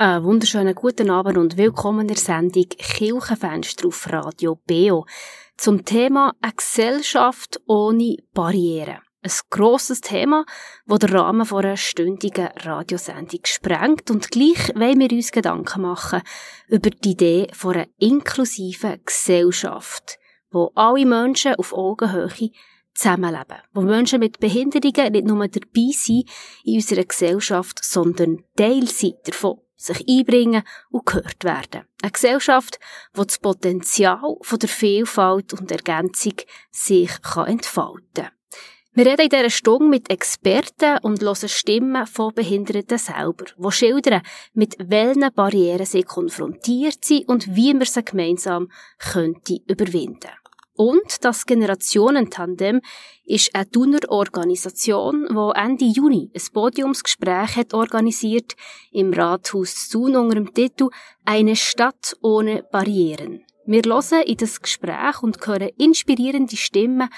Einen wunderschönen guten Abend und willkommen in der Sendung Kirchenfenster auf Radio BO zum Thema eine Gesellschaft ohne Barrieren. Ein grosses Thema, das den Rahmen von einer stündigen Radiosendung sprengt. Und gleich wollen wir uns Gedanken machen über die Idee von einer inklusiven Gesellschaft, wo alle Menschen auf Augenhöhe zusammenleben, wo Menschen mit Behinderungen nicht nur dabei sind in unserer Gesellschaft, sondern Teil sind davon sich einbringen und gehört werden. Eine Gesellschaft, wo das Potenzial der Vielfalt und Ergänzung sich entfalten kann. Wir reden in dieser Stunde mit Experten und hören Stimmen von Behinderten selber, die schildern, mit welchen Barrieren sie konfrontiert sind und wie man sie gemeinsam könnte überwinden und das Generationentandem ist eine Thuner Organisation, die Ende Juni ein Podiumsgespräch hat organisiert im Rathaus Thun unter dem Titel Eine Stadt ohne Barrieren. Wir hören in das Gespräch und hören inspirierende Stimmen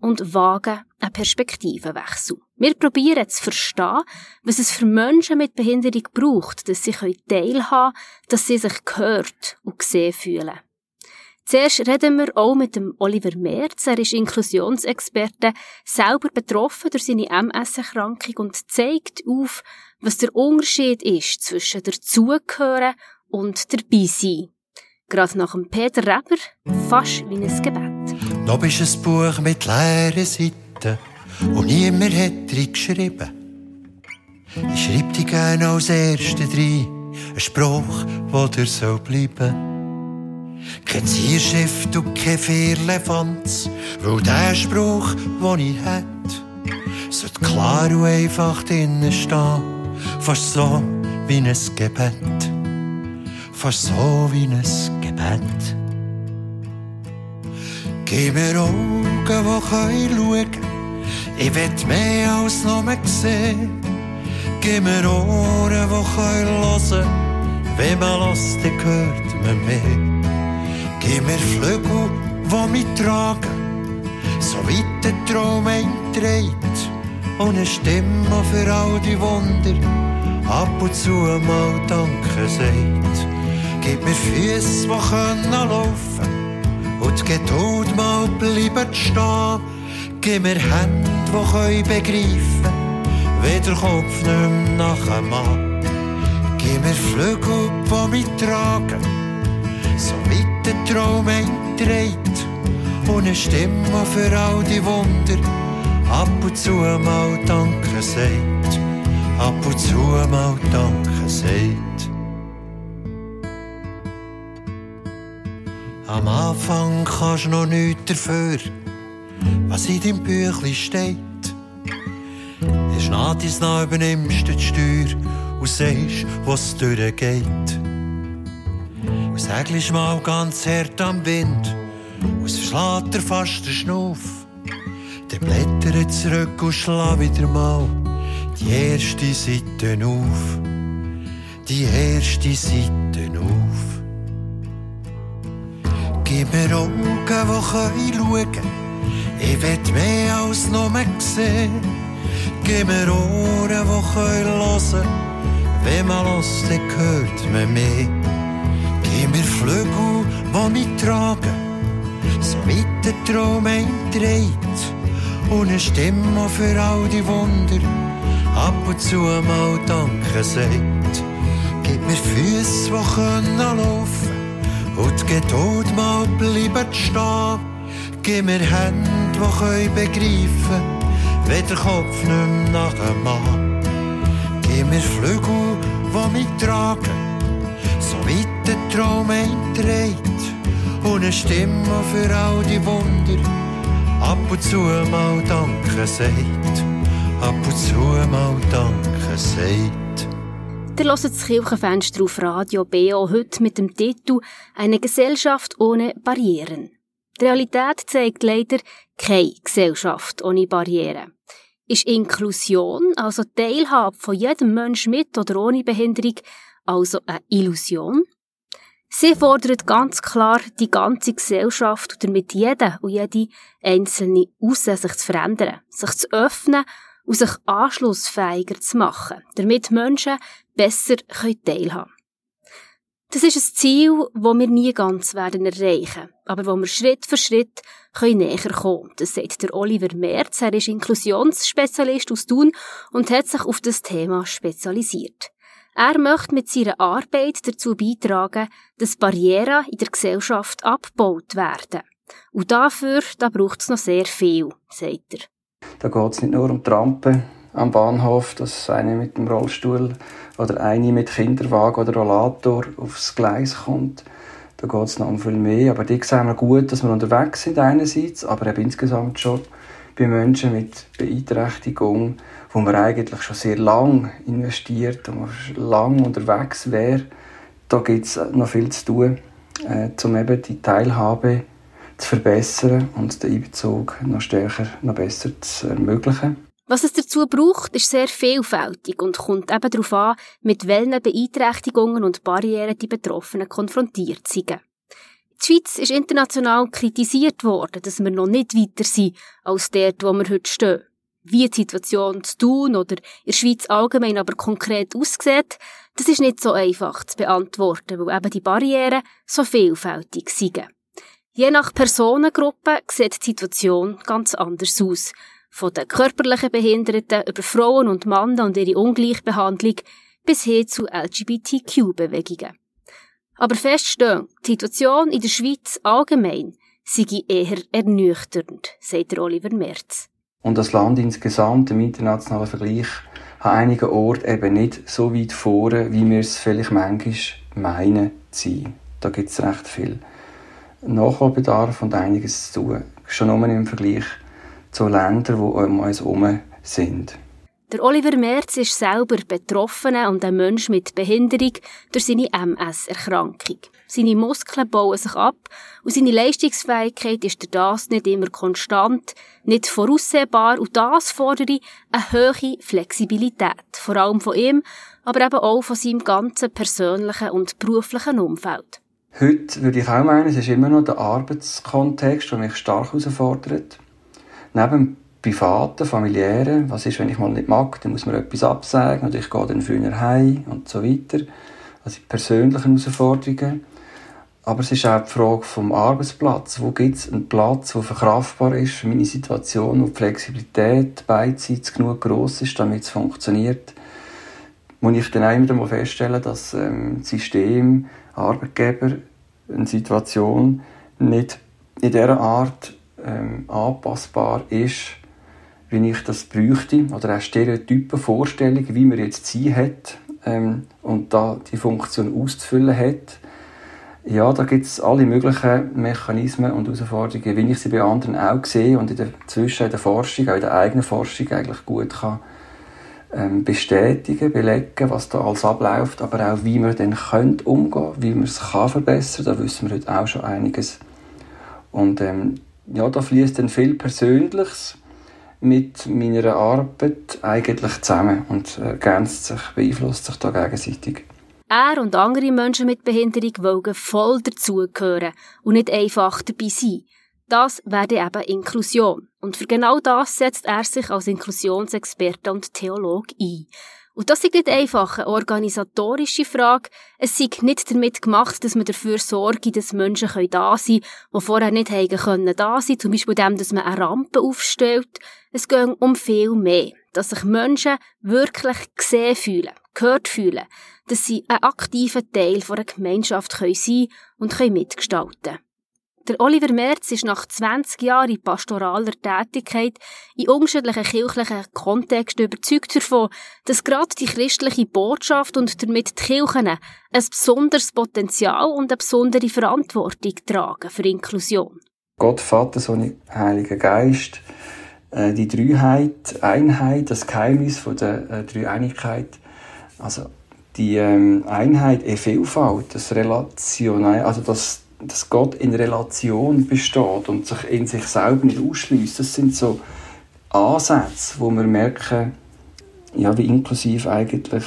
und wagen einen Perspektivenwechsel. Wir probieren zu verstehen, was es für Menschen mit Behinderung braucht, dass sie teilhaben können, dass sie sich gehört und gesehen fühlen. Zuerst reden wir auch mit dem Oliver Merz. Er ist Inklusionsexperte, selber betroffen durch seine MS-Erkrankung und zeigt auf, was der Unterschied ist zwischen dazugehören und dabei sein. Gerade nach dem Peter Reber, fast wie ein Gebet. Da bist ein Buch mit leeren Seiten und niemand hat drin geschrieben. Ich schreib dir gerne als Erste rein, ein Spruch, der dir so bleiben soll. Kein Zierschiff und kein Vierlefanz, weil der Spruch, den ich hätt, sollte klar und einfach drinnen stehen, fast so wie ein Gebet. Fast so wie ein Gebet. Gib mir Augen, die schauen können, ich will mehr als nur sehen. Gib mir Ohren, die hören können, wenn man lässt, dann hört man mehr. Gib mir Flügel, die mich tragen, so weit der Traum einträgt. Und eine Stimme für all die Wunder, ab und zu mal Danke sagt. Gib mir Füße, die können laufen und die Geduld mal bleiben stehen. Gib mir Hände, die können begreifen, wie der Kopf nicht mehr nachher Mann. Gib mir Flügel, die mich tragen, so weit der Traum einträgt und eine Stimme für all die Wunder ab und zu mal Danke sagt, ab und zu mal Danke sagt. Am Anfang kannst du noch nichts dafür, was in deinem Büchlein steht. Erst nach dies nach übernimmst du die Steuer und sagst, was durchgeht. Und segelst mal ganz hart am Wind, und es verschlägt dir fast den Schnuff. Dann blätter zurück und schlag wieder mal die erste Seite auf. Die erste Seite auf. Gib mir Augen, die können schauen. Ich will mehr als nur sehen. Gib mir Ohren, die können hören. Wenn man los, dann hört man mehr. Einträgt. Und eine Stimme für all die Wunder, ab und zu mal Danke sagt. Gib mir Füße, die können laufen und die Geduld mal bleiben stehen. Gib mir Hände, die können begreifen, wenn der Kopf nicht mehr nachher macht. Gib mir Flügel, die mich tragen, so weit der Traum einträgt und eine Stimme für all die Wunder ab und zu mal Danke sagt, ab und zu mal Danke sagt. Der hört das Kirchenfenster auf Radio BO heute mit dem Titel Eine Gesellschaft ohne Barrieren. Die Realität zeigt leider keine Gesellschaft ohne Barrieren. Ist Inklusion, also Teilhabe von jedem Mensch mit oder ohne Behinderung, also eine Illusion? Sie fordert ganz klar die ganze Gesellschaft und damit jeder und jede Einzelne aus, sich zu verändern, sich zu öffnen und sich anschlussfähiger zu machen, damit Menschen besser teilhaben können. Das ist ein Ziel, das wir nie ganz werden erreichen, aber wo wir Schritt für Schritt können näher kommen. Das sagt der Oliver Merz. Er ist Inklusionsspezialist aus Thun und hat sich auf das Thema spezialisiert. Er möchte mit seiner Arbeit dazu beitragen, dass Barrieren in der Gesellschaft abgebaut werden. Und dafür, da braucht es noch sehr viel, sagt er. Da geht es nicht nur um Trampen am Bahnhof, dass eine mit dem Rollstuhl oder eine mit Kinderwagen oder Rollator aufs Gleis kommt. Da geht es noch um viel mehr. Aber die sehen wir gut, dass wir unterwegs sind einerseits, aber eben insgesamt schon bei Menschen mit Beeinträchtigung, wo man eigentlich schon sehr lang investiert und man lang unterwegs wäre. Da gibt es noch viel zu tun, äh, um eben die Teilhabe zu verbessern und den Einbezug noch stärker, noch besser zu ermöglichen. Was es dazu braucht, ist sehr vielfältig und kommt eben darauf an, mit welchen Beeinträchtigungen und Barrieren die Betroffenen konfrontiert sind. Die Schweiz ist international kritisiert worden, dass wir noch nicht weiter sind als dort, wo wir heute stehen. Wie die Situation zu tun oder in der Schweiz allgemein aber konkret aussieht, das ist nicht so einfach zu beantworten, weil eben die Barrieren so vielfältig sind. Je nach Personengruppe sieht die Situation ganz anders aus von den körperlichen Behinderten über Frauen und Männer und ihre Ungleichbehandlung bis hin zu LGBTQ-Bewegungen. Aber feststehen, die Situation in der Schweiz allgemein sei eher ernüchternd, sagt der Oliver Merz. Und das Land insgesamt im internationalen Vergleich an einigen Orten eben nicht so weit vorne, wie wir es vielleicht manchmal meinen zu sein. Da gibt es recht viel Nachholbedarf und einiges zu tun. Schon nur im Vergleich zu Ländern, die um uns herum sind. Der Oliver Merz ist selber Betroffener und ein Mensch mit Behinderung durch seine MS-Erkrankung. Seine Muskeln bauen sich ab und seine Leistungsfähigkeit ist durch das nicht immer konstant, nicht voraussehbar und das fordere eine hohe Flexibilität, vor allem von ihm, aber eben auch von seinem ganzen persönlichen und beruflichen Umfeld. Heute würde ich auch meinen, es ist immer noch der Arbeitskontext, der mich stark herausfordert neben privaten, familiären, was ist, wenn ich mal nicht mag, dann muss man etwas absagen oder ich gehe dann früher heim und so weiter. Also die persönlichen Herausforderungen. Aber es ist auch die Frage vom Arbeitsplatz. Wo gibt es einen Platz, der verkraftbar ist für meine Situation, wo die Flexibilität beidseitig genug groß ist, damit es funktioniert. Muss ich dann immer mal feststellen, dass ähm, das System, Arbeitgeber, eine Situation nicht in dieser Art ähm, anpassbar ist, wie ich das bräuchte, oder auch Stereotypen, Vorstellungen, wie man jetzt sein hat ähm, und da die Funktion auszufüllen hat. Ja, da gibt es alle möglichen Mechanismen und Herausforderungen, wie ich sie bei anderen auch sehe und in der, zwischen der Forschung, auch in der eigenen Forschung eigentlich gut kann ähm, bestätigen, belegen, was da alles abläuft, aber auch wie man dann könnte umgehen, wie man es kann verbessern, da wissen wir heute auch schon einiges. Und ähm, ja, da fließt dann viel Persönliches mit meiner Arbeit eigentlich zusammen und ergänzt sich, beeinflusst sich da gegenseitig. Er und andere Menschen mit Behinderung wollen voll dazugehören und nicht einfach dabei sein. Das wäre eben Inklusion. Und für genau das setzt er sich als Inklusionsexperte und Theolog ein. Und das ist nicht einfach eine organisatorische Frage. Es ist nicht damit gemacht, dass man dafür sorgt, dass Menschen da sein können, die vorher nicht haben können da sein. Zum Beispiel dem, dass man eine Rampe aufstellt. Es geht um viel mehr. Dass sich Menschen wirklich gesehen fühlen, gehört fühlen. Dass sie ein aktiver Teil einer Gemeinschaft sein können und mitgestalten können. Der Oliver Merz ist nach 20 Jahren pastoraler Tätigkeit in unterschiedlichen kirchlichen Kontexten überzeugt davon, dass gerade die christliche Botschaft und damit die Kirchen ein besonderes Potenzial und eine besondere Verantwortung tragen für Inklusion. Gott, Vater, Sohn, Heiliger Geist, äh, die Dreiheit, Einheit, das Geheimnis von der äh, Dreieinigkeit, also die ähm, Einheit in Vielfalt, das Relationale, also das dass Gott in Relation besteht und sich in sich selber nicht ausschließt. Das sind so Ansätze, wo wir merken, ja, wie inklusiv eigentlich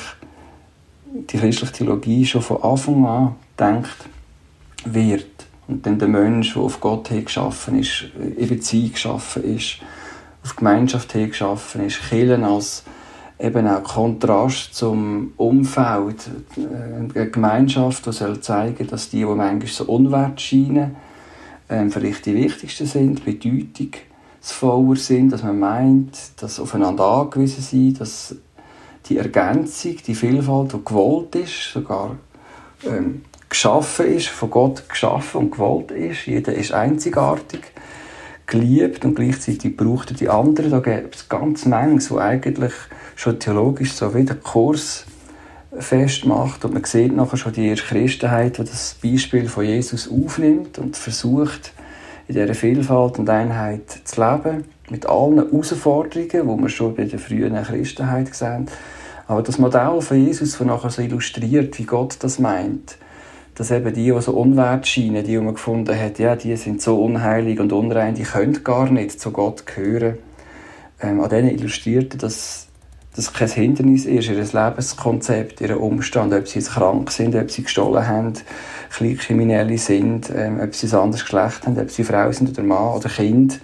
die christliche Theologie schon von Anfang an denkt wird. Und dann der Mensch, der auf Gott geschaffen ist, in Beziehung geschaffen ist, auf Gemeinschaft geschaffen ist, Kirchen als eben auch Kontrast zum Umfeld, eine Gemeinschaft, die soll zeigen, dass die, die manchmal so unwert scheinen, ähm, vielleicht die wichtigsten sind, bedeutungsvoller sind, dass man meint, dass aufeinander angewiesen sind, dass die Ergänzung, die Vielfalt, die gewollt ist, sogar ähm, geschaffen ist, von Gott geschaffen und gewollt ist. Jeder ist einzigartig, geliebt und gleichzeitig braucht er die anderen. Da gibt es ganz Mengen, die eigentlich schon theologisch so wie der Kurs festmacht. Und man sieht nachher schon die erste Christenheit, die das Beispiel von Jesus aufnimmt und versucht, in dieser Vielfalt und Einheit zu leben. Mit allen Herausforderungen, die wir schon bei der frühen Christenheit sehen. Aber das Modell von Jesus, das nachher so illustriert, wie Gott das meint, dass eben die, die so unwert scheinen, die, die man gefunden hat, ja, die sind so unheilig und unrein, die können gar nicht zu Gott gehören. Ähm, an denen illustriert dass das kein Hindernis ist, ihr Lebenskonzept, ihr Umstand, ob sie jetzt krank sind, ob sie gestohlen haben, Kleinkriminelle sind, ähm, ob sie ein anderes Geschlecht haben, ob sie Frau sind oder Mann oder Kind,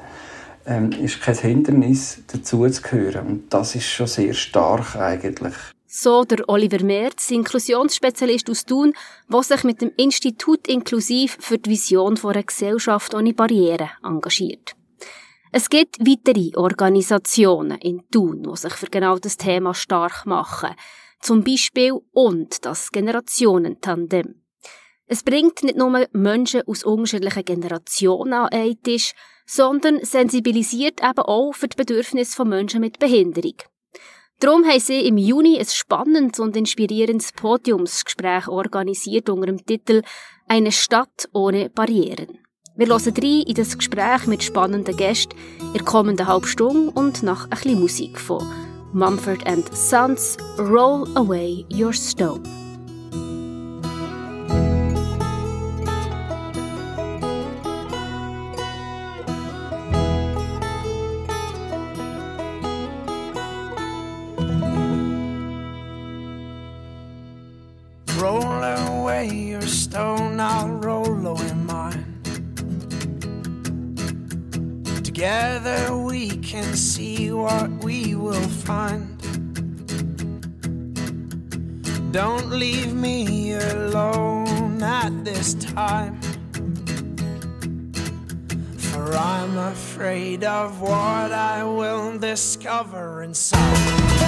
ähm, ist kein Hindernis, dazu zu gehören. Und das ist schon sehr stark eigentlich. So der Oliver Merz, Inklusionsspezialist aus Thun, der sich mit dem Institut Inklusiv für die Vision einer Gesellschaft ohne Barrieren engagiert. Es gibt weitere Organisationen in Thun, die sich für genau das Thema stark machen. Zum Beispiel und das Generationentandem. Es bringt nicht nur Menschen aus unterschiedlichen Generationen an einen Tisch, sondern sensibilisiert eben auch für die Bedürfnisse von Menschen mit Behinderung. Darum haben sie im Juni ein spannendes und inspirierendes Podiumsgespräch organisiert unter dem Titel Eine Stadt ohne Barrieren. Wir hören rein in das Gespräch mit spannenden Gästen in der kommenden halben Stunde und nach ein bisschen Musik von Mumford Sons Roll Away Your Stone. Roll away your stone, I'll roll Together we can see what we will find. Don't leave me alone at this time. For I'm afraid of what I will discover inside.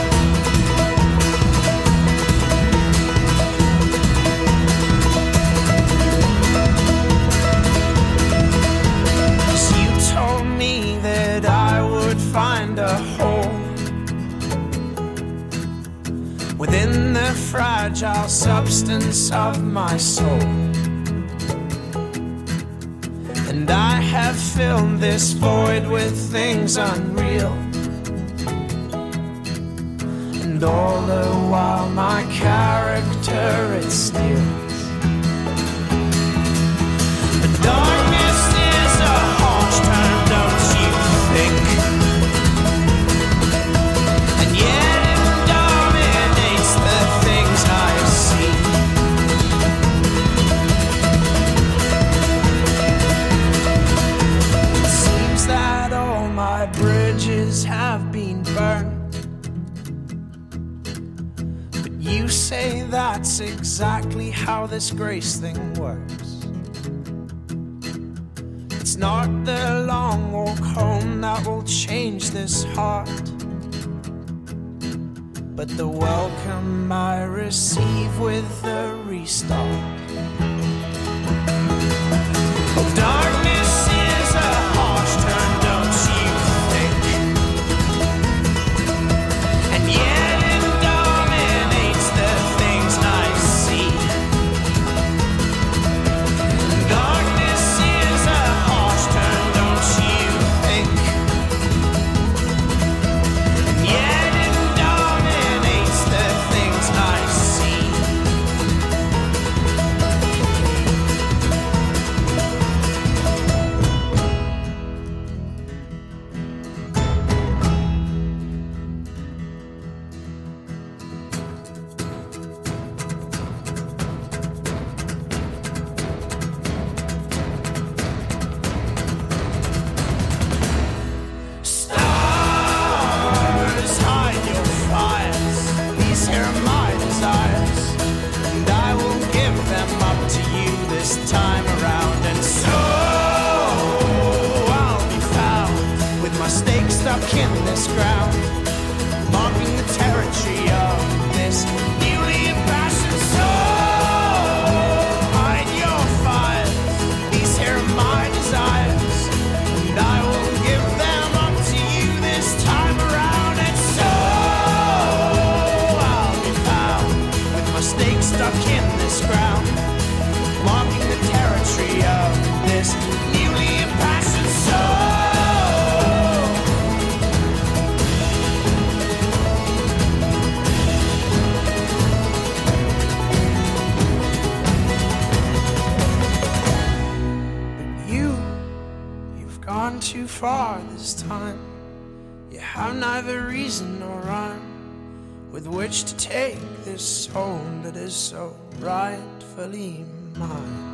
Me that I would find a home within the fragile substance of my soul. And I have filled this void with things unreal. And all the while, my character this grace thing works. It's not the long walk home that will change this heart, but the welcome I receive with the restart. Stuck in this ground, marking the territory of this newly far this time. You have neither reason nor rhyme with which to take this home that is so rightfully mine.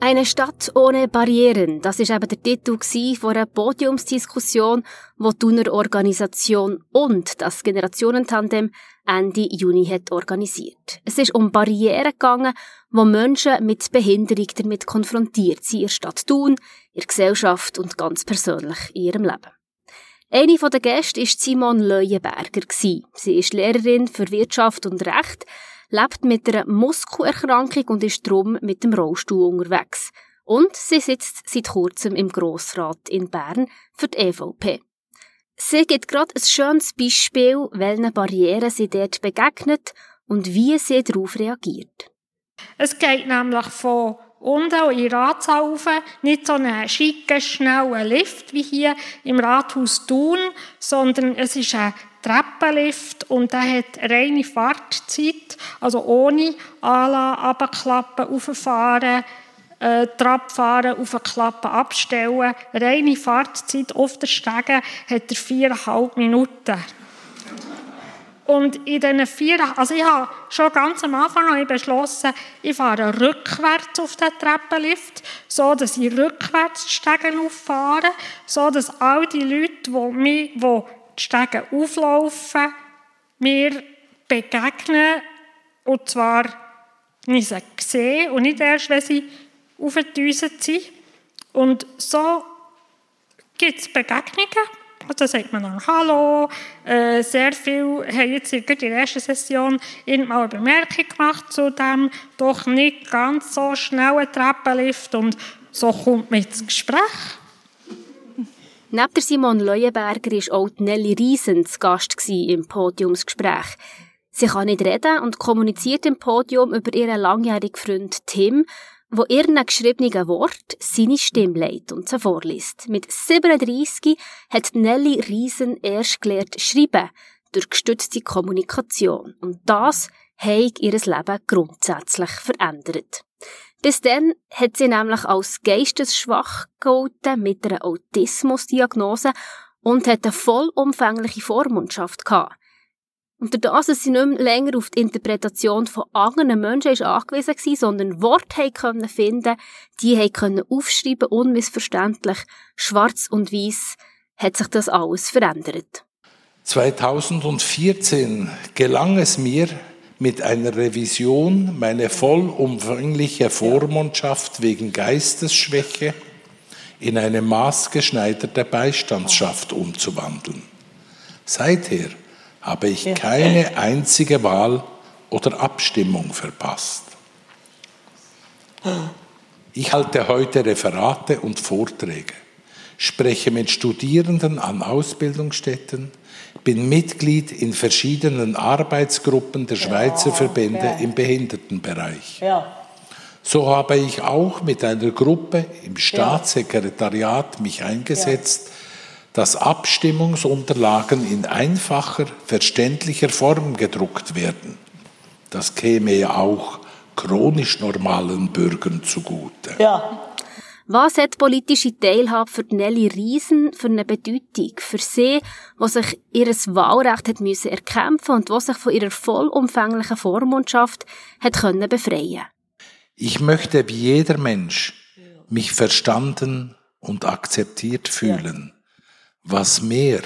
Eine Stadt ohne Barrieren, das ist eben der Titel von einer Podiumsdiskussion, wo die Thuner Organisation und das Generationentandem Ende Juni hat organisiert. Es ist um Barrieren gegangen, wo Menschen mit Behinderung damit konfrontiert sind in der Stadt Thun, in Gesellschaft und ganz persönlich in ihrem Leben. Eine der Gäste war Simon Leuenberger. Sie ist Lehrerin für Wirtschaft und Recht, lebt mit einer Muskelerkrankung und ist darum mit dem Rollstuhl unterwegs. Und sie sitzt seit kurzem im Grossrat in Bern für die EVP. Sie gibt gerade ein schönes Beispiel, welchen Barrieren sie dort begegnet und wie sie darauf reagiert. Es geht nämlich von unten in den Ratssaal nicht so einen schicken, schnellen Lift wie hier im Rathaus Thun, sondern es ist ein Treppenlift und der hat reine Fahrtzeit, also ohne Anlagen, runterklappen, rauffahren, äh, Trab fahren, aufklappen, abstellen. Reine Fahrtzeit auf der Stege hat er viereinhalb Minuten. Und in diesen vier, also ich habe schon ganz am Anfang beschlossen, ich fahre rückwärts auf den Treppenlift, so dass ich rückwärts die Stege auffahre, so dass all die Leute, die, mich, die die Stege auflaufen, mir begegnen, und zwar nicht sehen und nicht erst, wenn sie aufgedüset sind. Und so gibt es Begegnungen. Da sagt man dann Hallo. Äh, sehr viele haben jetzt in der ersten Session mal eine Bemerkung gemacht zu dem doch nicht ganz so schnellen Treppenlift und so kommt man ins Gespräch. Neben Simon Leuenberger war auch Nelly Riesen zu Gast im Podiumsgespräch. Sie kann nicht reden und kommuniziert im Podium über ihren langjährigen Freund Tim, wo ihren geschriebenen Wort seine Stimme leitet und sie vorliest. Mit 37 hat Nelly Riesen erst gelernt schreiben durch gestützte Kommunikation. Und das hat ihr Leben grundsätzlich verändert. Bis dann hat sie nämlich als geistesschwach gehalten mit einer Autismusdiagnose und hat eine vollumfängliche Vormundschaft gehabt. Und dadurch, dass sie nicht mehr länger auf die Interpretation von anderen Menschen ist angewiesen war, sondern Worte können finden, die können aufschreiben, unmissverständlich, schwarz und weiß, hat sich das alles verändert. 2014 gelang es mir, mit einer Revision meine vollumfängliche Vormundschaft wegen Geistesschwäche in eine maßgeschneiderte Beistandschaft umzuwandeln. Seither habe ich keine einzige Wahl oder Abstimmung verpasst. Ich halte heute Referate und Vorträge, spreche mit Studierenden an Ausbildungsstätten, bin Mitglied in verschiedenen Arbeitsgruppen der Schweizer Verbände im Behindertenbereich. So habe ich auch mit einer Gruppe im Staatssekretariat mich eingesetzt, dass Abstimmungsunterlagen in einfacher, verständlicher Form gedruckt werden. Das käme ja auch chronisch normalen Bürgern zugute. Ja. Was hat politische Teilhabe für Nelly Riesen für eine Bedeutung? Für sie, die sich ihr Wahlrecht hat müssen erkämpfen und die sich von ihrer vollumfänglichen Vormundschaft hat können befreien Ich möchte wie jeder Mensch mich verstanden und akzeptiert fühlen, was mehr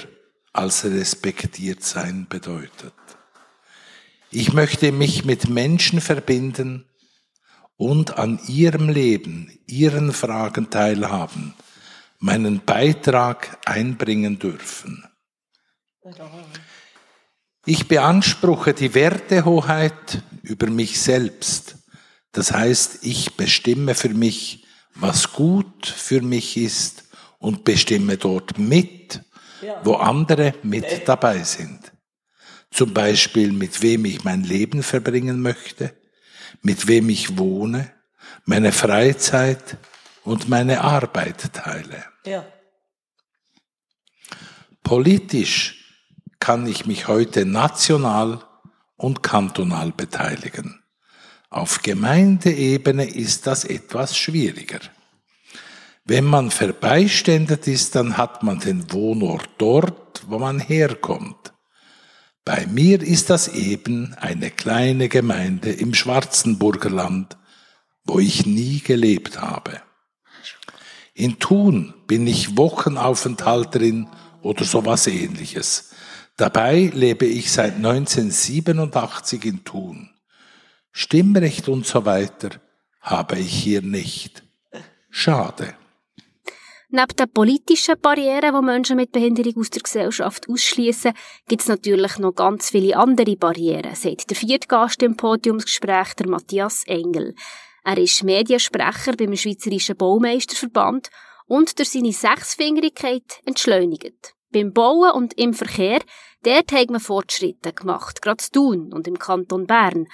als respektiert sein bedeutet. Ich möchte mich mit Menschen verbinden und an ihrem Leben, ihren Fragen teilhaben, meinen Beitrag einbringen dürfen. Ich beanspruche die Wertehoheit über mich selbst. Das heißt, ich bestimme für mich, was gut für mich ist und bestimme dort mit, wo andere mit dabei sind. Zum Beispiel, mit wem ich mein Leben verbringen möchte, mit wem ich wohne, meine Freizeit und meine Arbeit teile. Ja. Politisch kann ich mich heute national und kantonal beteiligen. Auf Gemeindeebene ist das etwas schwieriger. Wenn man verbeiständet ist, dann hat man den Wohnort dort, wo man herkommt. Bei mir ist das eben eine kleine Gemeinde im Schwarzenburgerland, wo ich nie gelebt habe. In Thun bin ich Wochenaufenthalterin oder sowas ähnliches. Dabei lebe ich seit 1987 in Thun. Stimmrecht und so weiter habe ich hier nicht. Schade. Neben den politischen Barrieren, die Menschen mit Behinderung aus der Gesellschaft ausschließen, gibt es natürlich noch ganz viele andere Barrieren, sagt der vierte Gast im Podiumsgespräch, der Matthias Engel. Er ist Mediensprecher beim Schweizerischen Baumeisterverband und durch seine Sechsfingerigkeit entschleunigt. Beim Bauen und im Verkehr, dort hat man Fortschritte gemacht, gerade tun und im Kanton Bern.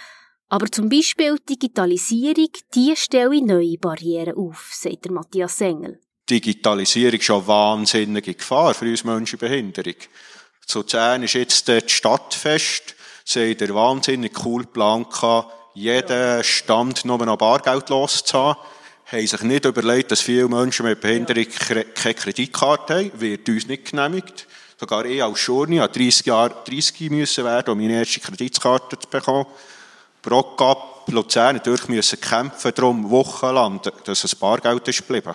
Aber zum Beispiel Digitalisierung, die stelle neue Barrieren auf, sagt der Matthias Engel. Digitalisierung schon eine wahnsinnige Gefahr für uns Menschen Behinderung. Zu Zehn ist jetzt das Stadtfest. Sie haben den wahnsinnig coolen Plan gehabt, jeden Stand nur noch Bargeld loszuhaben. Haben sich nicht überlegt, dass viele Menschen mit Behinderung keine Kreditkarte haben. Wird uns nicht genehmigt. Sogar ich als Schurni habe 30 Jahre 30 müssen werden, um meine erste Kreditkarte zu bekommen. Brockab, Luzern, natürlich müssen kämpfen, darum wochenlang, dass es Bargeld ist geblieben.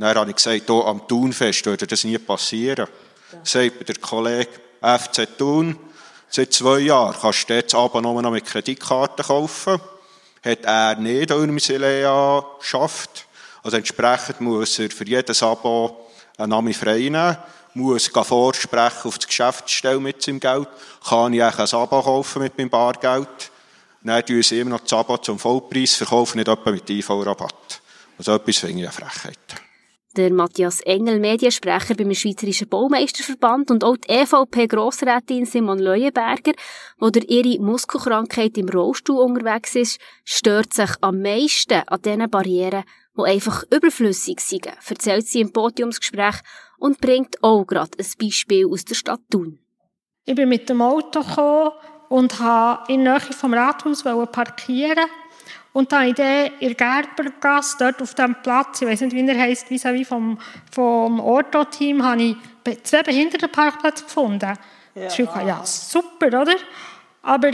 Dann habe ich gesagt, hier am Thunfest würde das nie passieren. Ja. Sagt der Kollege FC Thun, seit zwei Jahren kannst du jetzt aber nur noch mit Kreditkarten kaufen. Hat er nicht in Silea geschafft. Also entsprechend muss er für jedes Abo einen Namen frei nehmen, muss vorsprechen auf das Geschäftsstelle mit seinem Geld, kann ich ein Abo kaufen mit meinem Bargeld. Dann tun sie immer noch das Abo zum Vollpreis verkaufen, nicht etwa mit IV-Rabatt. Also etwas finde ich eine Frechheit der Matthias Engel, Mediensprecher beim Schweizerischen Baumeisterverband und auch die EVP-Grossrätin Simon Leuenberger, die durch ihre Muskelkrankheit im Rollstuhl unterwegs ist, stört sich am meisten an diesen Barrieren, die einfach überflüssig sind, erzählt sie im Podiumsgespräch und bringt auch gerade ein Beispiel aus der Stadt Thun. Ich bin mit dem Auto gekommen und habe in der Nähe vom Rathaus parkieren und dann in der Gerbergasse, dort auf dem Platz, ich weiß nicht, wie er heisst, vis-à-vis vom, vom Orto-Team, habe ich zwei Behindertenparkplätze gefunden. Ja. Ich dachte, ja, super, oder? Aber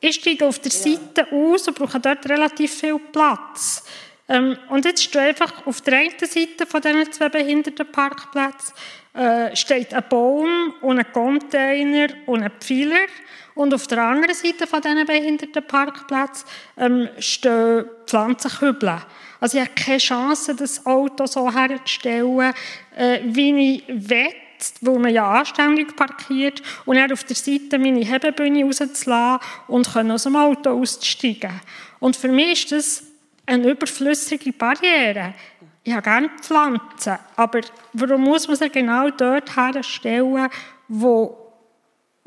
ich steige auf der Seite aus und brauche dort relativ viel Platz. Ähm, und jetzt steht einfach auf der einen Seite von diesen zwei Behindertenparkplätzen äh, steht ein Baum und ein Container und ein Pfeiler. Und auf der anderen Seite von diesen Behindertenparkplätzen ähm, stehen Pflanzenkübel. Also ich habe keine Chance, das Auto so herzustellen, äh, wie ich will, wo man ja anständig parkiert und dann auf der Seite meine Hebebühne rauszulassen und aus dem Auto auszusteigen. Und für mich ist das eine überflüssige Barriere. Ich habe gerne Pflanzen, aber warum muss man sie genau dort herstellen, wo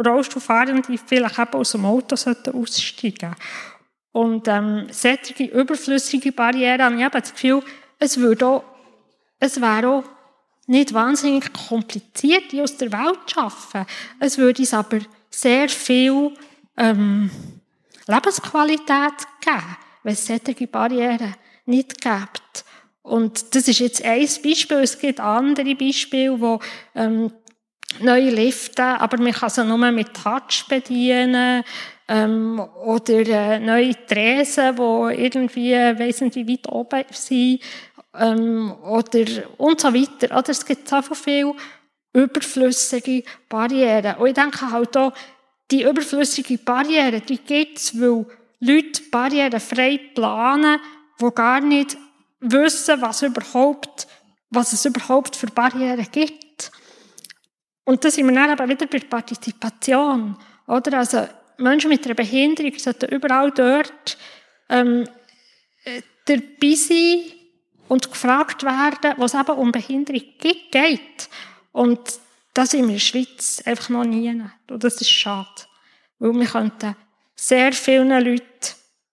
Rollstuhlfahrende vielleicht eben aus dem Auto aussteigen sollten? Und ähm, solche überflüssige Barrieren habe ich eben das Gefühl, es, würde auch, es wäre auch nicht wahnsinnig kompliziert, die aus der Welt zu schaffen. Es würde es aber sehr viel ähm, Lebensqualität geben, wenn es solche Barrieren nicht gibt. Und das ist jetzt ein Beispiel. Es gibt andere Beispiele, wo ähm, neue Lifte, aber man kann sie nur mit Touch bedienen. Ähm, oder äh, neue Tresen, die irgendwie, weiss nicht wie weit oben sind. Ähm, oder und so weiter. Oder es gibt so viele überflüssige Barrieren. Und ich denke halt auch, die überflüssige Barrieren, die gibt es, weil Leute barrierefrei planen, die gar nicht wissen, was, überhaupt, was es überhaupt für Barrieren gibt. Und da sind wir dann eben wieder bei der Partizipation. Oder? Also Menschen mit einer Behinderung sollten überall dort ähm, äh, dabei sein und gefragt werden, was eben um Behinderung geht. Und das sind wir in der Schweiz einfach noch nie. Und das ist schade. Weil wir könnten sehr vielen Leuten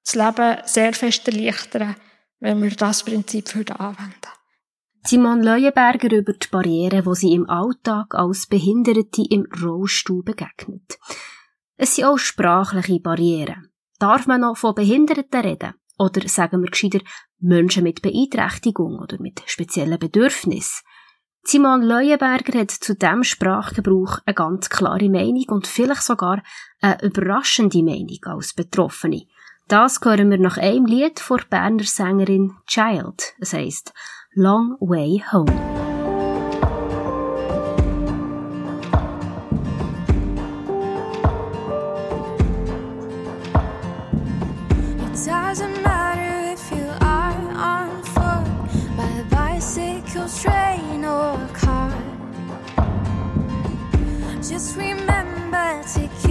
das Leben sehr fest erleichtern, wenn wir das Prinzip anwenden Simon Leuenberger über die Barrieren, wo sie im Alltag als Behinderte im Rollstuhl begegnet. Es sind auch sprachliche Barrieren. Darf man noch von Behinderten reden? Oder sagen wir gescheiter Menschen mit Beeinträchtigung oder mit speziellen Bedürfnissen? Simon Leuenberger hat zu diesem Sprachgebrauch eine ganz klare Meinung und vielleicht sogar eine überraschende Meinung als Betroffene. Das hören wir nach einem Lied von Berner Sängerin Child. Es heisst Long Way Home. It doesn't matter if you are on foot by bicycle train or car. Just remember to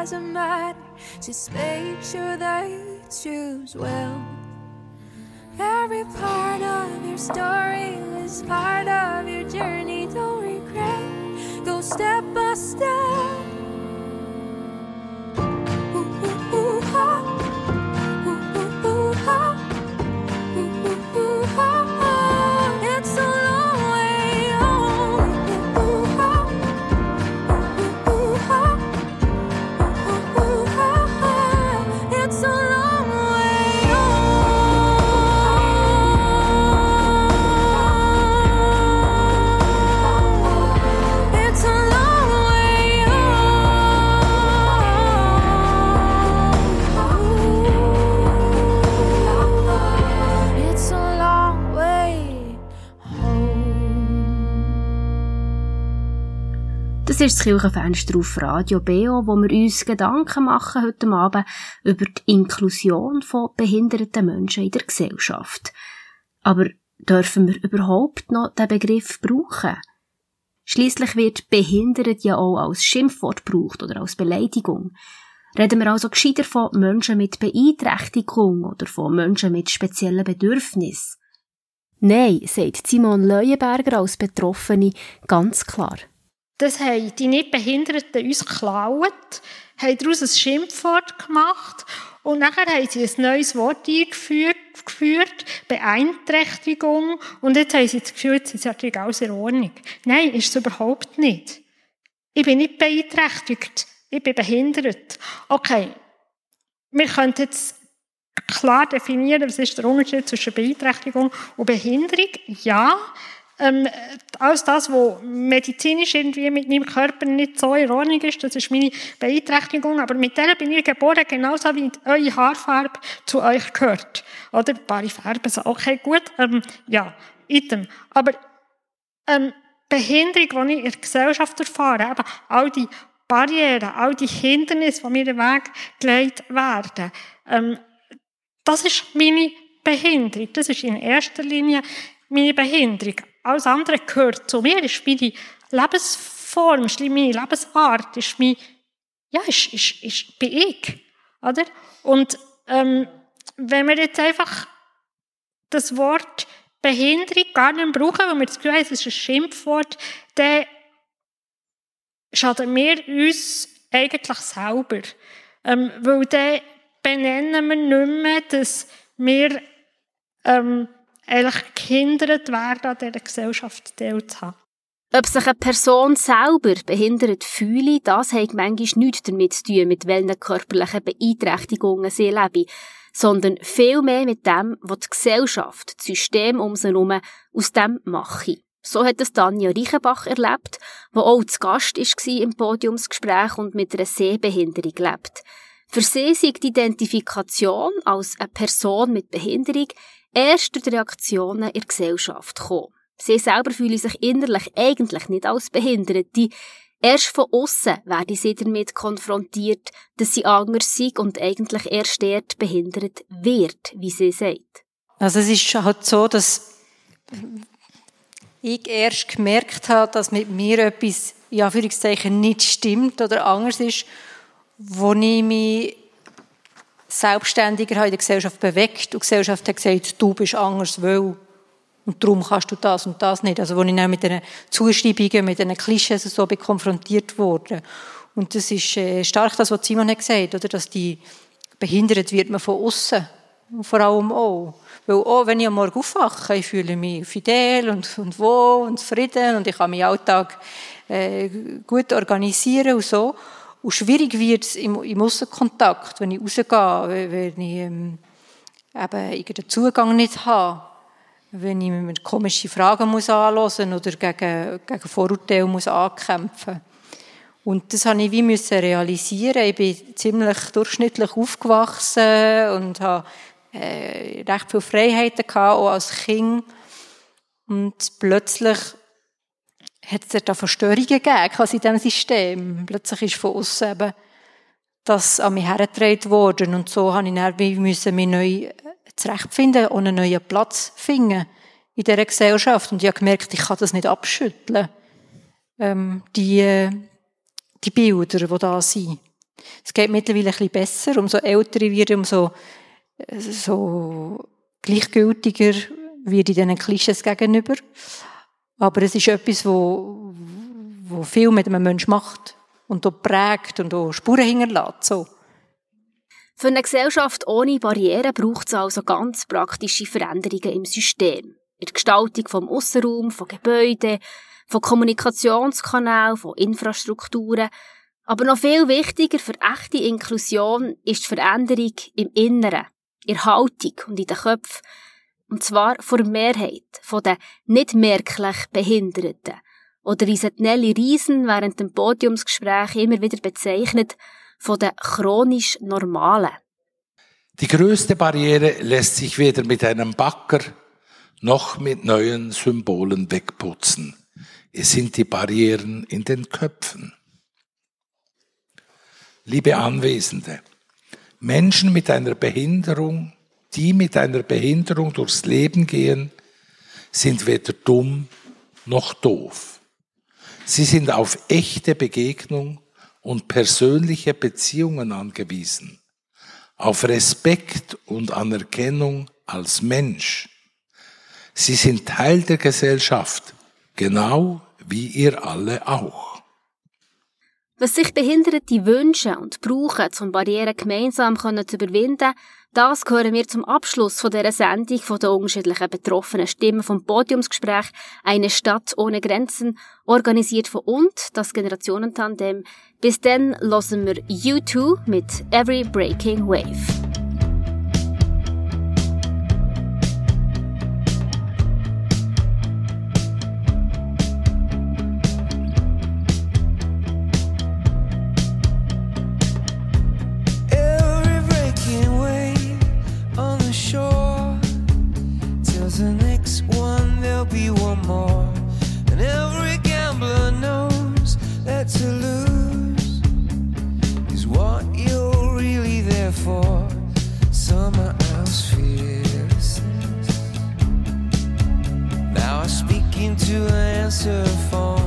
doesn't matter. Just make sure that you choose well. Every part of your story is part of your journey. Don't regret. Go step by step. Das ist das Kirchenfenster auf Radio BO, wo wir uns Gedanken machen heute Abend über die Inklusion von behinderten Menschen in der Gesellschaft. Aber dürfen wir überhaupt noch den Begriff brauchen? Schließlich wird behindert ja auch als Schimpfwort gebraucht oder als Beleidigung. Reden wir also gescheiter von Menschen mit Beeinträchtigung oder von Menschen mit speziellen Bedürfnissen? Nein, sagt Simon Leuenberger als Betroffene ganz klar. Das haben die Nichtbehinderten uns geklaut, haben daraus ein Schimpfwort gemacht Und nachher haben sie ein neues Wort eingeführt, geführt, Beeinträchtigung. Und jetzt haben sie das Gefühl, jetzt ist natürlich alles in Ordnung. Nein, ist es überhaupt nicht. Ich bin nicht beeinträchtigt. Ich bin behindert. Okay. Wir können jetzt klar definieren, was ist der Unterschied zwischen Beeinträchtigung und Behinderung. Ja, ähm, alles das, was medizinisch irgendwie mit meinem Körper nicht so in Ordnung ist, das ist meine Beeinträchtigung, aber mit der bin ich geboren, genauso wie eure Haarfarbe zu euch gehört. Oder? Ein paar Farben sind okay, gut, ähm, ja, item. Aber ähm, Behinderung, die ich in der Gesellschaft erfahre, eben all die Barrieren, all die Hindernisse, die mir den Weg gelegt werden, ähm, das ist meine Behinderung. Das ist in erster Linie meine Behinderung. Alles andere gehört zu mir, ist meine Lebensform, ist meine Lebensart, ist mein, ja, ist, ist, ist, bin ich. Oder? Und ähm, wenn wir jetzt einfach das Wort Behinderung gar nicht brauchen, weil wir das Gefühl haben, es ist ein Schimpfwort, dann schaden wir uns eigentlich selber. Ähm, weil dann benennen wir nicht mehr, dass wir ähm, eigentlich gehindert werden, an dieser Gesellschaft teilzuhaben. Ob sich eine Person selber behindert fühle, das hat manchmal nichts damit zu tun, mit welchen körperlichen Beeinträchtigungen sie lebe, sondern vielmehr mit dem, was die Gesellschaft, das System um sie herum aus dem mache. So hat es Tanja Reichenbach erlebt, wo auch zu Gast war im Podiumsgespräch und mit einer Sehbehinderung lebt. Für sie sei die Identifikation als eine Person mit Behinderung erst durch Reaktionen in der Gesellschaft gekommen. Sie selber fühlen sich innerlich eigentlich nicht als Behinderte. Erst von außen werden sie damit konfrontiert, dass sie anders sind und eigentlich erst dort behindert wird, wie sie sagt. Also es ist halt so, dass ich erst gemerkt habe, dass mit mir etwas, in Anführungszeichen, nicht stimmt oder anders ist, wo ich mich selbstständiger in der Gesellschaft bewegt und die Gesellschaft hat gesagt, du bist anders, weil und darum kannst du das und das nicht. Also wo ich dann mit den Zuschreibungen, mit den Klischees so bin konfrontiert wurde. Und das ist äh, stark das, was Simon hat gesagt, oder, dass die behindert wird man von außen vor allem auch. Weil auch wenn ich am Morgen aufwache, ich fühle mich fidel und, und wohl und zufrieden und ich kann meinen Alltag äh, gut organisieren und so. Und schwierig wird es im, im Aussenkontakt, wenn ich rausgehe, wenn ich ähm, eben irgendeinen Zugang nicht habe, wenn ich mir komische Fragen muss anhören oder gegen, gegen Vorurteile muss ankämpfen Und das habe ich wie müssen realisieren. Ich bin ziemlich durchschnittlich aufgewachsen und habe äh, recht viele Freiheiten gehabt, auch als Kind. Und plötzlich hat es da Verstörungen gegeben quasi in diesem System. Plötzlich ist von uns eben das an mich hergetragen worden. Und so habe ich dann müssen mich neu zurechtfinden und einen neuen Platz finden in dieser Gesellschaft. Und ich habe gemerkt, ich kann das nicht abschütteln. Ähm, die, die Bilder, die da sind. Es geht mittlerweile ein bisschen besser. Umso älter ich werde, umso so gleichgültiger wird in diesen Klischees gegenüber. Aber es ist etwas, wo, wo viel mit einem Menschen macht und auch prägt und auch Spuren hinterlässt. So. Für eine Gesellschaft ohne Barrieren braucht es also ganz praktische Veränderungen im System. In der Gestaltung vom Aussenraum, von Gebäuden, von Kommunikationskanälen, von Infrastrukturen. Aber noch viel wichtiger für echte Inklusion ist die Veränderung im Inneren, in der Haltung und in den Köpfen und zwar vor der Mehrheit den nicht merklich Behinderten. Oder wie Nelly Riesen während dem Podiumsgespräch immer wieder bezeichnet, von den chronisch Normalen. Die größte Barriere lässt sich weder mit einem Backer noch mit neuen Symbolen wegputzen. Es sind die Barrieren in den Köpfen. Liebe Anwesende, Menschen mit einer Behinderung die mit einer Behinderung durchs Leben gehen, sind weder dumm noch doof. Sie sind auf echte Begegnung und persönliche Beziehungen angewiesen, auf Respekt und Anerkennung als Mensch. Sie sind Teil der Gesellschaft, genau wie ihr alle auch. Was sich Behinderte wünschen und brauchen, um Barrieren gemeinsam zu überwinden, das hören wir zum Abschluss von dieser Sendung von den unterschiedlichen betroffenen Stimmen vom Podiumsgespräch Eine Stadt ohne Grenzen, organisiert von und das Generationentandem. Bis dann hören wir U2 mit Every Breaking Wave. to answer for.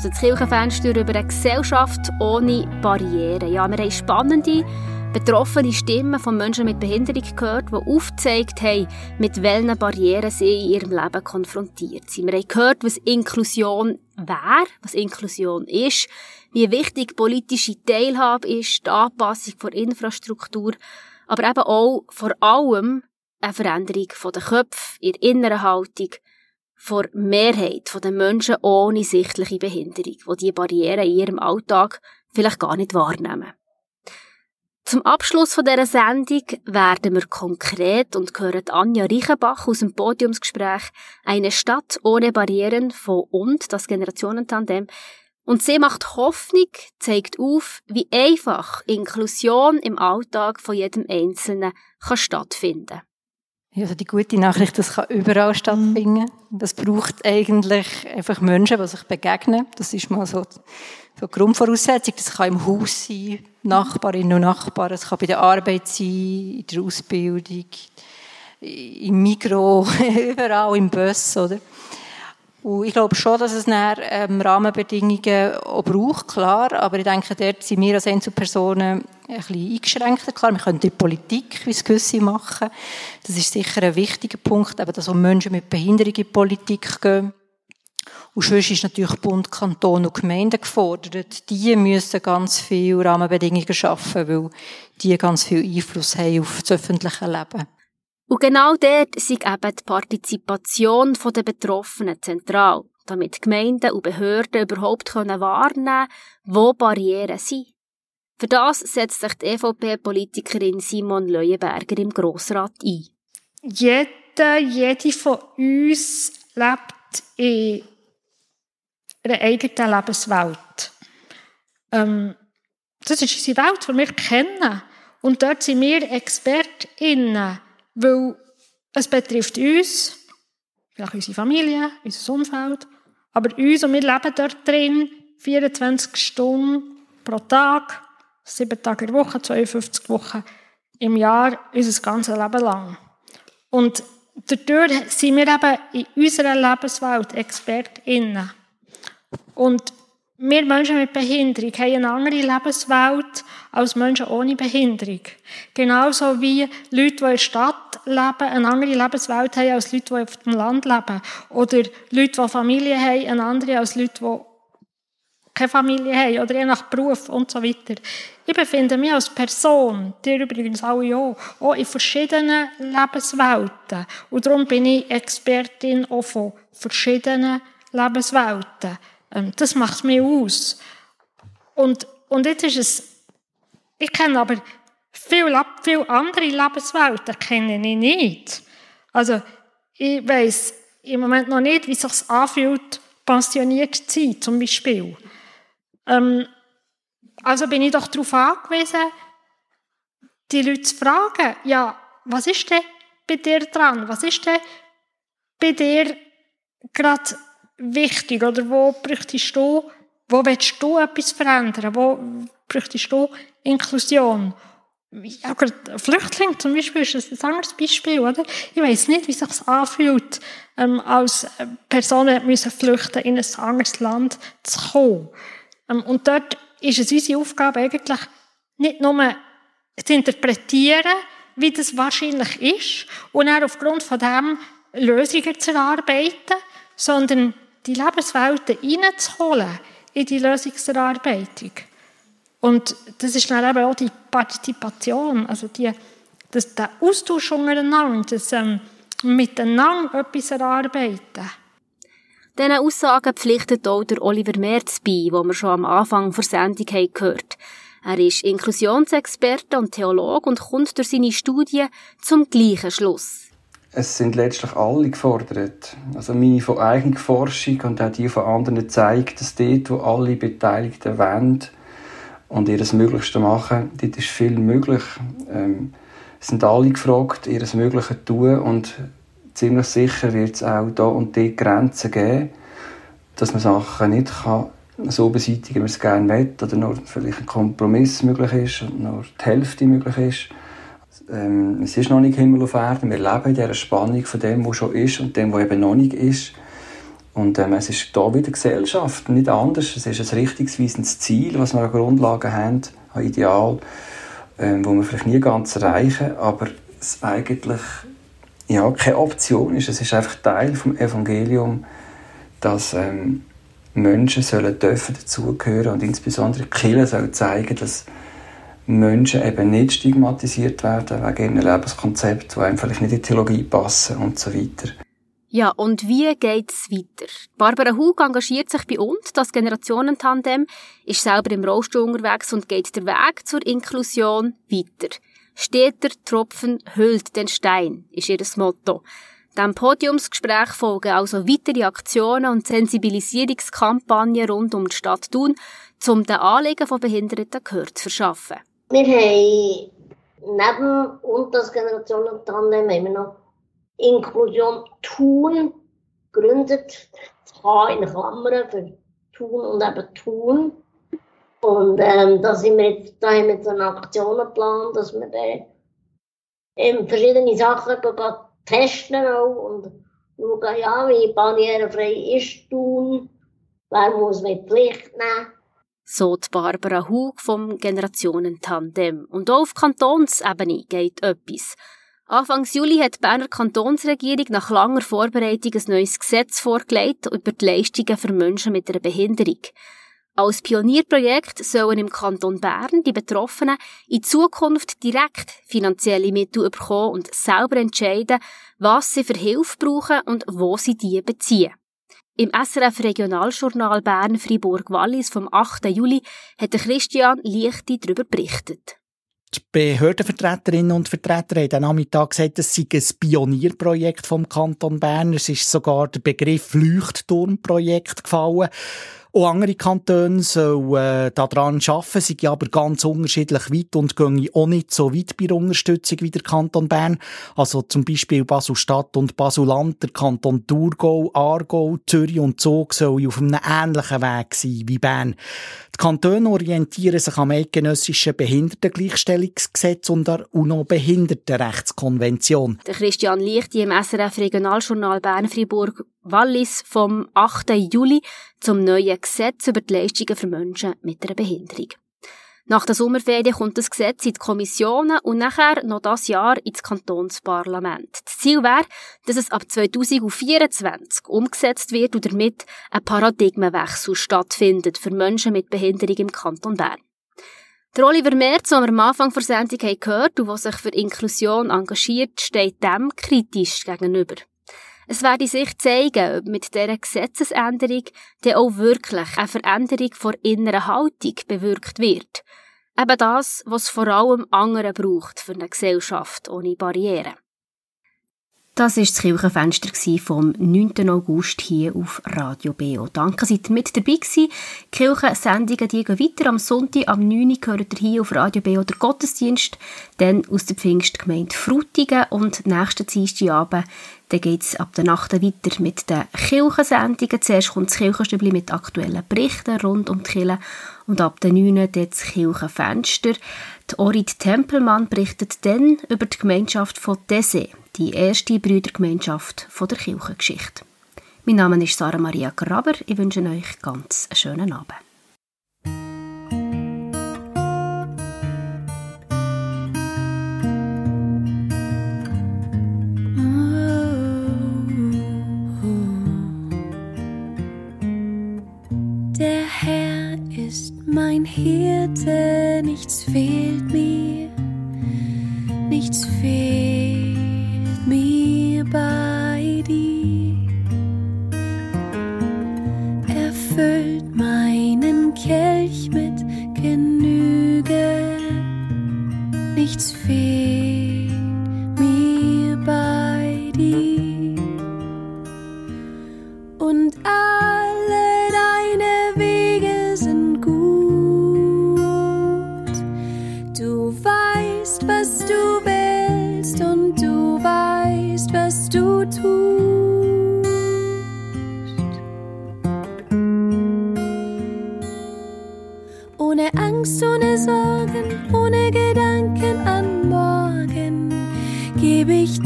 Hört das Kirchenfenster über eine Gesellschaft ohne Barrieren. Ja, wir haben spannende, betroffene Stimmen von Menschen mit Behinderung gehört, die aufgezeigt haben, mit welchen Barrieren sie in ihrem Leben konfrontiert sind. Wir haben gehört, was Inklusion wäre, was Inklusion ist, wie wichtig politische Teilhabe ist, die Anpassung der Infrastruktur, aber eben auch vor allem eine Veränderung der Köpfe, ihrer inneren Haltung, vor Mehrheit der Menschen ohne sichtliche Behinderung, die diese Barrieren in ihrem Alltag vielleicht gar nicht wahrnehmen. Zum Abschluss von dieser Sendung werden wir konkret und hören Anja Reichenbach aus dem Podiumsgespräch «Eine Stadt ohne Barrieren» von «Und», das Generationentandem, Und sie macht Hoffnung, zeigt auf, wie einfach Inklusion im Alltag von jedem Einzelnen kann stattfinden also die gute Nachricht, das kann überall stattfinden. Das braucht eigentlich einfach Menschen, die sich begegnen. Das ist mal so, so die Grundvoraussetzung. Das kann im Haus sein, Nachbarinnen und Nachbarn. Es kann bei der Arbeit sein, in der Ausbildung, im Mikro, überall, im Bus, oder? Und ich glaube schon, dass es dann, ähm, Rahmenbedingungen auch braucht, klar. Aber ich denke, dort sind wir als Einzelpersonen ein bisschen eingeschränkter. Klar, wir können die Politik, wie es gewisse machen. Das ist sicher ein wichtiger Punkt, eben, dass auch Menschen mit Behinderung in die Politik gehen. Und sonst ist natürlich Bund, Kanton und Gemeinden gefordert. Die müssen ganz viele Rahmenbedingungen schaffen, weil die ganz viel Einfluss haben auf das öffentliche Leben. Und genau dort ist eben die Partizipation der Betroffenen zentral, damit Gemeinden und Behörden überhaupt wahrnehmen können, wo Barrieren sind. Für das setzt sich die EVP-Politikerin Simon Leuenberger im Grossrat ein. Jeder, jede von uns lebt in einer eigenen Lebenswelt. Ähm, das ist unsere Welt, die wir kennen. Und dort sind wir ExpertInnen, weil es betrifft uns, vielleicht unsere Familie, unser Umfeld, aber uns und wir leben dort drin 24 Stunden pro Tag, 7 Tage in der Woche, 52 Wochen im Jahr, unser ganzes Leben lang. Und dadurch sind wir eben in unserer Lebenswelt ExpertInnen. Und wir Menschen mit Behinderung haben eine andere Lebenswelt als Menschen ohne Behinderung. Genauso wie Leute, die in der Stadt leben, eine andere Lebenswelt haben als Leute, die auf dem Land leben. Oder Leute, die Familie haben, eine andere als Leute, die keine Familie haben. Oder je nach Beruf und so weiter. Ich befinde mich als Person, die übrigens alle auch, auch in verschiedenen Lebenswelten. Und darum bin ich Expertin auch von verschiedenen Lebenswelten. Ähm, Das macht mich aus. Und, und jetzt ist es, ich kenne aber viele, viele andere Lebenswelten kenne ich nicht. Also, ich weiss im Moment noch nicht, wie es sich anfühlt, pensioniert zu sein, zum Beispiel. Ähm, also bin ich doch darauf angewiesen, die Leute zu fragen, ja, was ist denn bei dir dran? Was ist denn bei dir gerade wichtig? Oder wo bräuchtest du, wo willst du etwas verändern? Wo bräuchtest du Inklusion? Ja, Flüchtling zum Beispiel ist ein anderes Beispiel, oder? Ich weiß nicht, wie sich anfühlt, ähm, als Personen müssen flüchten in ein anderes Land zu kommen. Ähm, und dort ist es unsere Aufgabe eigentlich nicht nur zu interpretieren, wie das wahrscheinlich ist, und dann aufgrund von dem Lösungen zu erarbeiten, sondern die Lebenswelten reinzuholen in die Lösungserarbeitung. Und das ist dann eben auch die Partizipation, also die, das, der Austausch untereinander, das ähm, miteinander etwas erarbeiten. Diesen Aussagen pflichtet auch der Oliver Merz bei, wo wir schon am Anfang der Sendung haben gehört Er ist Inklusionsexperte und Theologe und kommt durch seine Studie zum gleichen Schluss. Es sind letztlich alle gefordert. Also meine von eigener Forschung und auch die von anderen zeigt, dass dort, wo alle Beteiligten wollen und ihr das Möglichste machen, dort ist viel möglich. Ähm, es sind alle gefragt, ihr das Mögliche zu tun und ziemlich sicher wird es auch da und dort Grenzen geben, dass man Sachen nicht kann so beseitigen, wie man es gerne will, oder nur vielleicht ein Kompromiss möglich ist und nur die Hälfte möglich ist. Ähm, es ist noch nicht Himmel auf Erden. Wir leben in dieser Spannung von dem, was schon ist und dem, was eben noch nicht ist. Und ähm, es ist da wieder Gesellschaft, nicht anders. Es ist ein richtungsweisendes Ziel, was wir an Grundlagen haben, ein Ideal, ähm, wo wir vielleicht nie ganz erreichen, aber es eigentlich ja, keine Option ist. Es ist einfach Teil vom Evangelium, dass ähm, Menschen sollen dürfen dazugehören und insbesondere die Kirche soll zeigen, dass Menschen eben nicht stigmatisiert werden wegen ihrem Lebenskonzept, die einem vielleicht nicht in die Theologie passen und so weiter. Ja, und wie geht's weiter? Barbara Hug engagiert sich bei uns, das Generationentandem, ist selber im Rollstuhl unterwegs und geht der Weg zur Inklusion weiter. Steter Tropfen hüllt den Stein, ist ihr Motto. Dem Podiumsgespräch folgen also weitere Aktionen und Sensibilisierungskampagnen rund um die Stadt Thun, um den Anliegen von Behinderten Gehör zu verschaffen. Wir haben neben und das Generationentandem haben wir noch Inklusion Thun gegründet. Das H in Klammern für Thun und eben Thun. Und ähm, da, sind wir jetzt, da haben wir jetzt einen Aktionenplan, dass wir dann eben verschiedene Sachen testen auch und schauen, ja, wie barrierefrei ist Thun, wer muss mit Pflicht nehmen. So die Barbara Hug vom Generationentandem. Und auch auf Kantonsebene geht etwas. Anfang Juli hat die Berner Kantonsregierung nach langer Vorbereitung ein neues Gesetz vorgelegt über die Leistungen für Menschen mit einer Behinderung. Als Pionierprojekt sollen im Kanton Bern die Betroffenen in Zukunft direkt finanzielle Mittel bekommen und selber entscheiden, was sie für Hilfe brauchen und wo sie die beziehen. Im SRF Regionaljournal Bern-Fribourg-Wallis vom 8. Juli hat Christian Lichti darüber berichtet. Die Behördenvertreterinnen und Vertreter haben am Nachmittag gesagt, es sei ein Pionierprojekt vom Kanton Bern. Es ist sogar der Begriff Leuchtturmprojekt gefallen. Auch andere Kantone sollen äh, daran arbeiten, sind aber ganz unterschiedlich weit und gehen auch nicht so weit bei der Unterstützung wie der Kanton Bern. Also zum Beispiel Basel-Stadt und Basel-Land, der Kanton Thurgau, Aargau, Zürich und Zug sollen auf einem ähnlichen Weg sein wie Bern. Die Kantone orientieren sich am eidgenössischen Behindertengleichstellungsgesetz und der UNO-Behindertenrechtskonvention. Der Christian Lichti im SRF Regionaljournal Bern-Fribourg Wallis vom 8. Juli zum neuen Gesetz über die Leistungen für Menschen mit einer Behinderung. Nach der Sommerferien kommt das Gesetz in die Kommissionen und nachher noch das Jahr ins Kantonsparlament. Das Ziel wäre, dass es ab 2024 umgesetzt wird und damit ein Paradigmenwechsel stattfindet für Menschen mit Behinderung im Kanton Bern. Der Oliver Merz, den wir am Anfang der Sendung gehört und der sich für Inklusion engagiert, steht dem kritisch gegenüber. Es werde sich zeigen, ob mit dieser Gesetzesänderung dann auch wirklich eine Veränderung vor innerer Haltung bewirkt wird. Eben das, was vor allem andere braucht für eine Gesellschaft ohne Barrieren. Das war das Kirchenfenster vom 9. August hier auf Radio BO. Danke, seid ihr mit dabei gewesen. Die Kirchensendungen die gehen weiter. Am Sonntag, am 9. gehört ihr hier auf Radio BO der Gottesdienst, dann aus der Pfingstgemeinde Frutigen und nächsten Dienstagabend dann geht es ab der Nacht weiter mit den Kirchensendungen. Zuerst kommt das Kirchenstübli mit aktuellen Berichten rund um die Kirche und ab der 9. dann das Kirchenfenster. Die Orit Tempelmann berichtet dann über die Gemeinschaft von Dese, die erste Brüdergemeinschaft von der Kirchengeschichte. Mein Name ist Sarah Maria Graber. Ich wünsche euch ganz einen schönen Abend. Hirte, nichts fehlt mir, nichts fehlt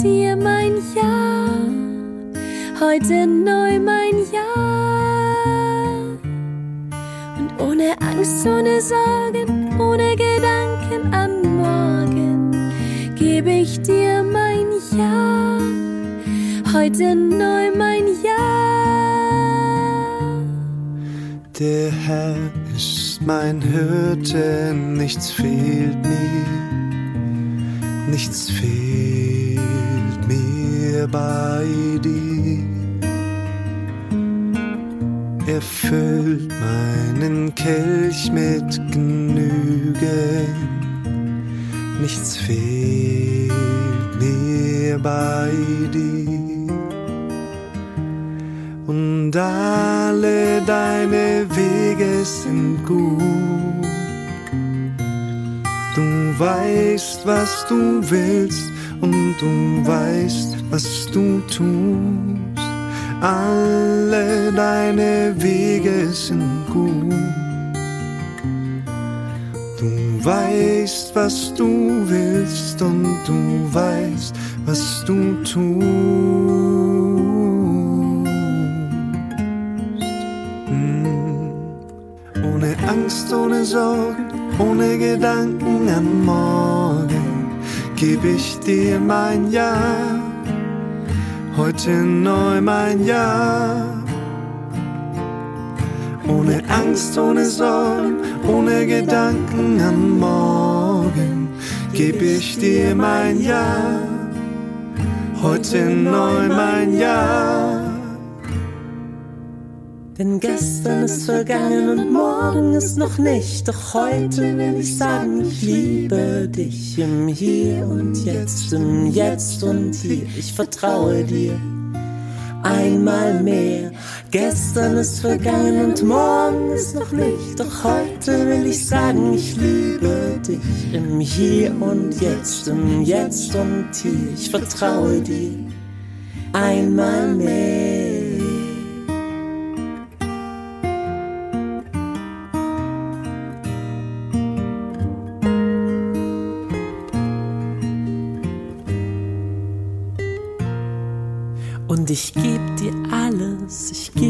dir mein Ja heute neu mein Ja. Und ohne Angst, ohne Sorgen, ohne Gedanken an morgen, gebe ich dir mein Ja. Heute neu mein Ja. Der Herr ist mein Hirte, nichts fehlt mir, nichts fehlt bei dir. Er füllt meinen Kelch mit Genügen, nichts fehlt mir bei dir. und alle deine Wege sind gut. Du weißt, was du willst und du weißt, was du tust. Alle deine Wege sind gut. Du weißt, was du willst und du weißt, was du tust. Mm. Ohne Angst, ohne Sorgen, ohne Gedanken an morgen, geb ich dir mein Ja. Heute neu mein Ja. Ohne Angst, ohne Sorgen, ohne Gedanken an morgen, geb ich dir mein Ja. Heute neu mein Ja. Denn gestern ist vergangen und morgen ist noch nicht. Doch heute will ich sagen, ich liebe dich im Hier und Jetzt, im Jetzt und Hier. Ich vertraue dir einmal mehr. Gestern ist vergangen und morgen ist noch nicht. Doch heute will ich sagen, ich liebe dich im Hier und Jetzt, im Jetzt und Hier. Ich vertraue dir einmal mehr. Ich geb dir alles, ich geb